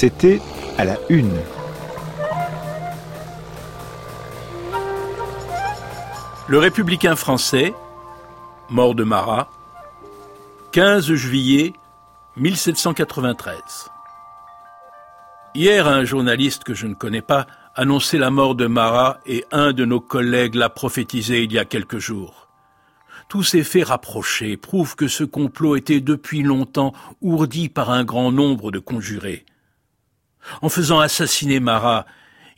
C'était à la une. Le républicain français, mort de Marat, 15 juillet 1793. Hier, un journaliste que je ne connais pas annonçait la mort de Marat et un de nos collègues l'a prophétisé il y a quelques jours. Tous ces faits rapprochés prouvent que ce complot était depuis longtemps ourdi par un grand nombre de conjurés. En faisant assassiner Marat,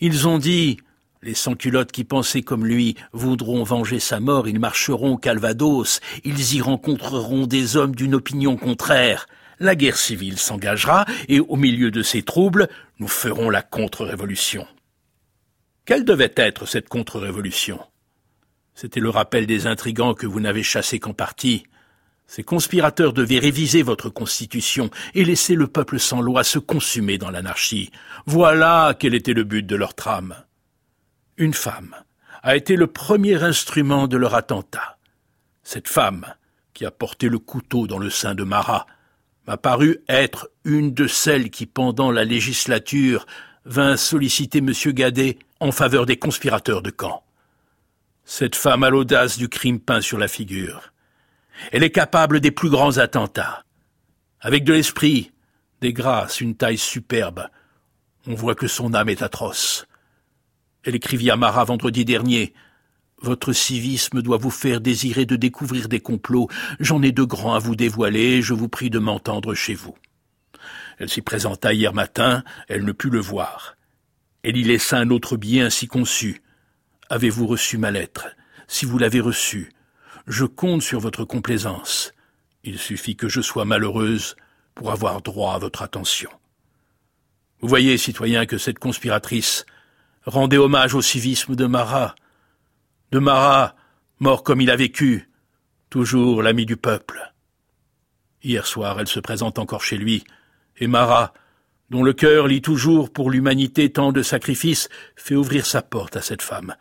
ils ont dit les sans-culottes qui pensaient comme lui voudront venger sa mort, ils marcheront au Calvados, ils y rencontreront des hommes d'une opinion contraire. La guerre civile s'engagera, et au milieu de ces troubles, nous ferons la contre-révolution. Quelle devait être cette contre-révolution? C'était le rappel des intrigants que vous n'avez chassés qu'en partie. Ces conspirateurs devaient réviser votre constitution et laisser le peuple sans loi se consumer dans l'anarchie. Voilà quel était le but de leur trame une femme a été le premier instrument de leur attentat. Cette femme, qui a porté le couteau dans le sein de Marat, m'a paru être une de celles qui, pendant la législature, vint solliciter M. Gadet en faveur des conspirateurs de Caen. Cette femme a l'audace du crime peint sur la figure. Elle est capable des plus grands attentats. Avec de l'esprit, des grâces, une taille superbe, on voit que son âme est atroce. Elle écrivit à Marat vendredi dernier. Votre civisme doit vous faire désirer de découvrir des complots. J'en ai de grands à vous dévoiler, je vous prie de m'entendre chez vous. Elle s'y présenta hier matin, elle ne put le voir. Elle y laissa un autre billet ainsi conçu. Avez-vous reçu ma lettre? Si vous l'avez reçue, je compte sur votre complaisance. Il suffit que je sois malheureuse pour avoir droit à votre attention. Vous voyez, citoyens, que cette conspiratrice rendait hommage au civisme de Marat. De Marat, mort comme il a vécu, toujours l'ami du peuple. Hier soir, elle se présente encore chez lui, et Marat, dont le cœur lit toujours pour l'humanité tant de sacrifices, fait ouvrir sa porte à cette femme.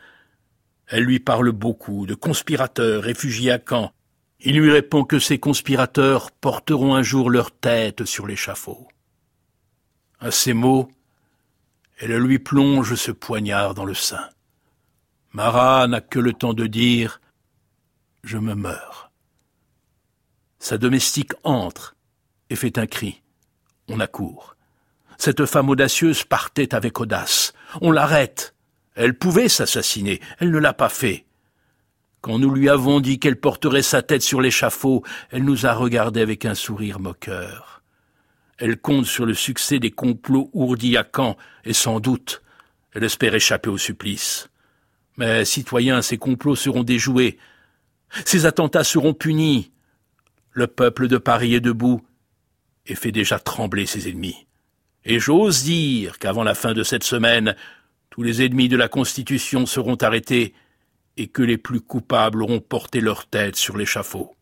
Elle lui parle beaucoup de conspirateurs réfugiés à Caen. Il lui répond que ces conspirateurs porteront un jour leur tête sur l'échafaud. À ces mots, elle lui plonge ce poignard dans le sein. Marat n'a que le temps de dire Je me meurs. Sa domestique entre et fait un cri. On accourt. Cette femme audacieuse partait avec audace. On l'arrête. Elle pouvait s'assassiner. Elle ne l'a pas fait. Quand nous lui avons dit qu'elle porterait sa tête sur l'échafaud, elle nous a regardés avec un sourire moqueur. Elle compte sur le succès des complots ourdis à Caen, et sans doute, elle espère échapper au supplice. Mais, citoyens, ces complots seront déjoués. Ces attentats seront punis. Le peuple de Paris est debout et fait déjà trembler ses ennemis. Et j'ose dire qu'avant la fin de cette semaine, tous les ennemis de la Constitution seront arrêtés et que les plus coupables auront porté leur tête sur l'échafaud.